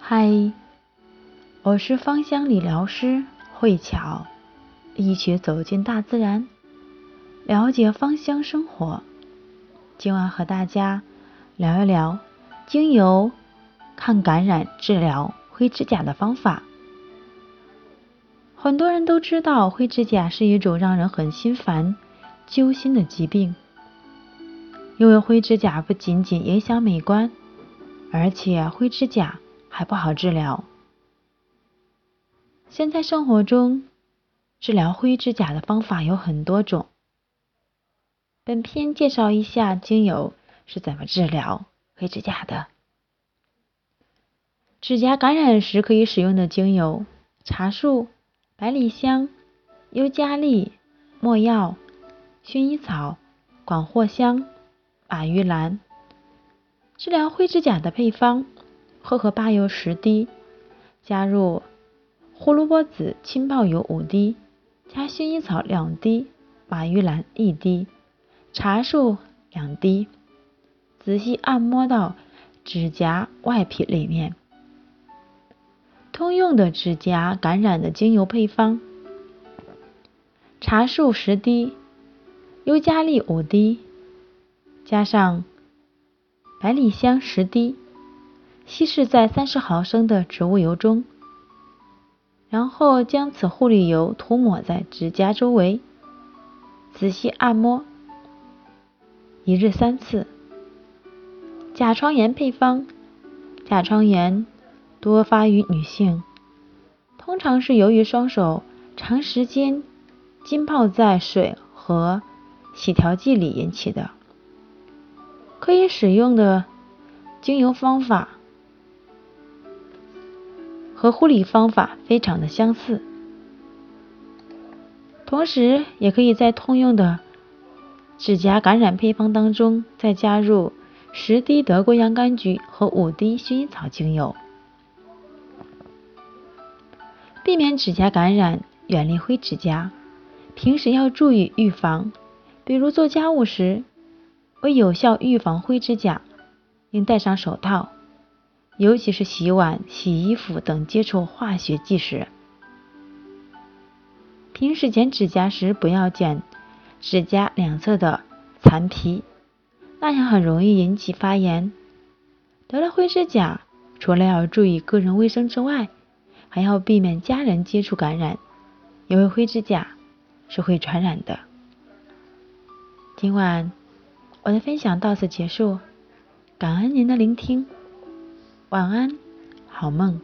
嗨，我是芳香理疗师慧巧，一起走进大自然，了解芳香生活。今晚和大家聊一聊精油抗感染治疗灰指甲的方法。很多人都知道灰指甲是一种让人很心烦、揪心的疾病，因为灰指甲不仅仅影响美观，而且灰指甲。还不好治疗。现在生活中治疗灰指甲的方法有很多种。本篇介绍一下精油是怎么治疗灰指甲的。指甲感染时可以使用的精油：茶树、百里香、尤加利、没药、薰衣草、广藿香、马玉兰。治疗灰指甲的配方。荷荷巴油十滴，加入胡萝卜籽浸泡油五滴，加薰衣草两滴，马玉兰一滴，茶树两滴，仔细按摩到指甲外皮里面。通用的指甲感染的精油配方：茶树十滴，尤加利五滴，加上百里香十滴。稀释在三十毫升的植物油中，然后将此护理油涂抹在指甲周围，仔细按摩，一日三次。甲床炎配方：甲床炎多发于女性，通常是由于双手长时间浸泡在水和洗调剂里引起的。可以使用的精油方法。和护理方法非常的相似，同时也可以在通用的指甲感染配方当中再加入十滴德国洋甘菊和五滴薰衣草精油，避免指甲感染，远离灰指甲。平时要注意预防，比如做家务时，为有效预防灰指甲，应戴上手套。尤其是洗碗、洗衣服等接触化学剂时，平时剪指甲时不要剪指甲两侧的残皮，那样很容易引起发炎。得了灰指甲，除了要注意个人卫生之外，还要避免家人接触感染，因为灰指甲是会传染的。今晚我的分享到此结束，感恩您的聆听。晚安，好梦。